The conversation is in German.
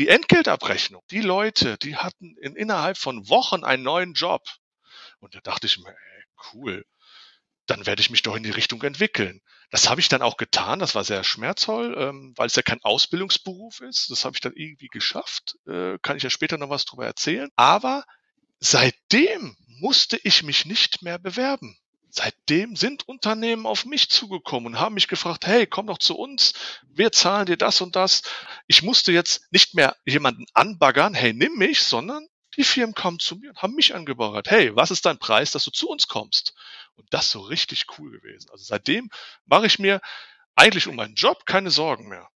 die Entgeltabrechnung. Die Leute, die hatten in, innerhalb von Wochen einen neuen Job. Und da dachte ich mir, ey, cool, dann werde ich mich doch in die Richtung entwickeln. Das habe ich dann auch getan. Das war sehr schmerzvoll, ähm, weil es ja kein Ausbildungsberuf ist. Das habe ich dann irgendwie geschafft. Äh, kann ich ja später noch was drüber erzählen. Aber seitdem musste ich mich nicht mehr bewerben. Seitdem sind Unternehmen auf mich zugekommen und haben mich gefragt, hey, komm doch zu uns, wir zahlen dir das und das. Ich musste jetzt nicht mehr jemanden anbaggern, hey, nimm mich, sondern die Firmen kamen zu mir und haben mich angebaggert. Hey, was ist dein Preis, dass du zu uns kommst? Und das so richtig cool gewesen. Also seitdem mache ich mir eigentlich um meinen Job keine Sorgen mehr.